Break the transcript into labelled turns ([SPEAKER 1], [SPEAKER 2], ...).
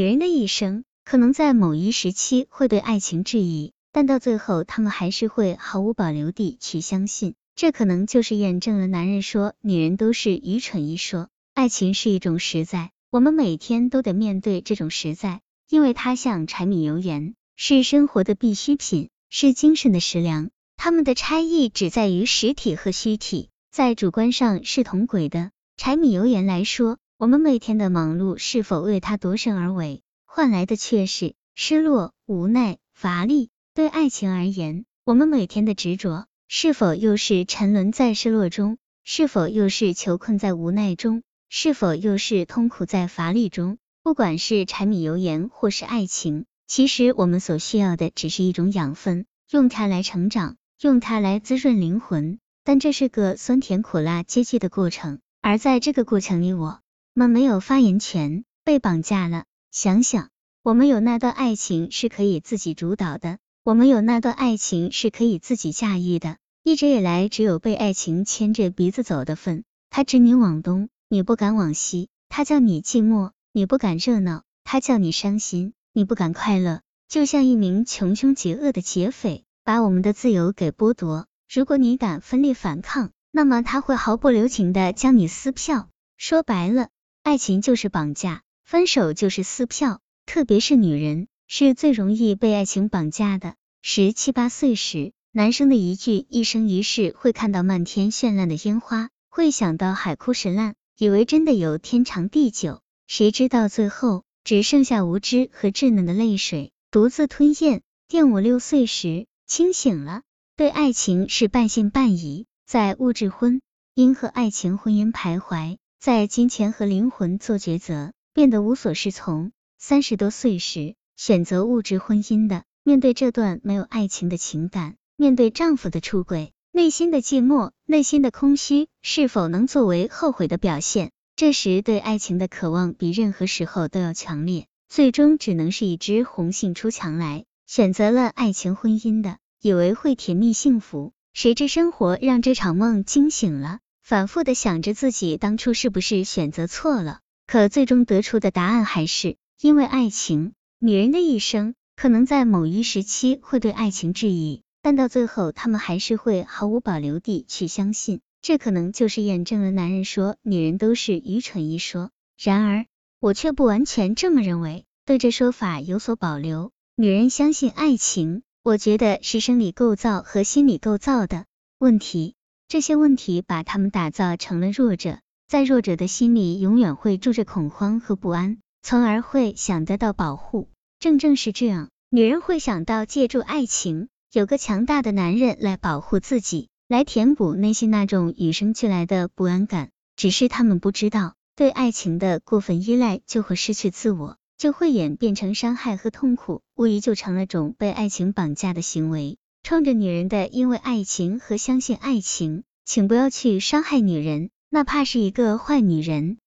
[SPEAKER 1] 女人的一生可能在某一时期会对爱情质疑，但到最后他们还是会毫无保留地去相信。这可能就是验证了男人说女人都是愚蠢一说。爱情是一种实在，我们每天都得面对这种实在，因为它像柴米油盐，是生活的必需品，是精神的食粮。它们的差异只在于实体和虚体，在主观上是同轨的。柴米油盐来说，我们每天的忙碌是否为它夺胜而为，换来的却是失落、无奈、乏力。对爱情而言，我们每天的执着是否又是沉沦在失落中？是否又是囚困在无奈中？是否又是痛苦在乏力中？不管是柴米油盐或是爱情，其实我们所需要的只是一种养分，用它来成长，用它来滋润灵魂。但这是个酸甜苦辣接济的过程，而在这个过程里，我。们没有发言权，被绑架了。想想，我们有那段爱情是可以自己主导的，我们有那段爱情是可以自己驾驭的。一直以来，只有被爱情牵着鼻子走的份。他指你往东，你不敢往西；他叫你寂寞，你不敢热闹；他叫你伤心，你不敢快乐。就像一名穷凶极恶的劫匪，把我们的自由给剥夺。如果你敢奋力反抗，那么他会毫不留情的将你撕票。说白了。爱情就是绑架，分手就是撕票，特别是女人是最容易被爱情绑架的。十七八岁时，男生的一句一生一世会看到漫天绚烂的烟花，会想到海枯石烂，以为真的有天长地久，谁知道最后只剩下无知和稚嫩的泪水，独自吞咽。电五六岁时清醒了，对爱情是半信半疑，在物质婚姻和爱情婚姻徘徊。在金钱和灵魂做抉择，变得无所适从。三十多岁时，选择物质婚姻的，面对这段没有爱情的情感，面对丈夫的出轨，内心的寂寞，内心的空虚，是否能作为后悔的表现？这时对爱情的渴望比任何时候都要强烈，最终只能是一只红杏出墙来。选择了爱情婚姻的，以为会甜蜜幸福，谁知生活让这场梦惊醒了。反复的想着自己当初是不是选择错了，可最终得出的答案还是因为爱情。女人的一生可能在某一时期会对爱情质疑，但到最后他们还是会毫无保留地去相信。这可能就是验证了男人说女人都是愚蠢一说。然而，我却不完全这么认为，对这说法有所保留。女人相信爱情，我觉得是生理构造和心理构造的问题。这些问题把他们打造成了弱者，在弱者的心里永远会住着恐慌和不安，从而会想得到保护。正正是这样，女人会想到借助爱情，有个强大的男人来保护自己，来填补内心那种与生俱来的不安感。只是他们不知道，对爱情的过分依赖就会失去自我，就会演变成伤害和痛苦，无疑就成了种被爱情绑架的行为。冲着女人的，因为爱情和相信爱情，请不要去伤害女人，哪怕是一个坏女人。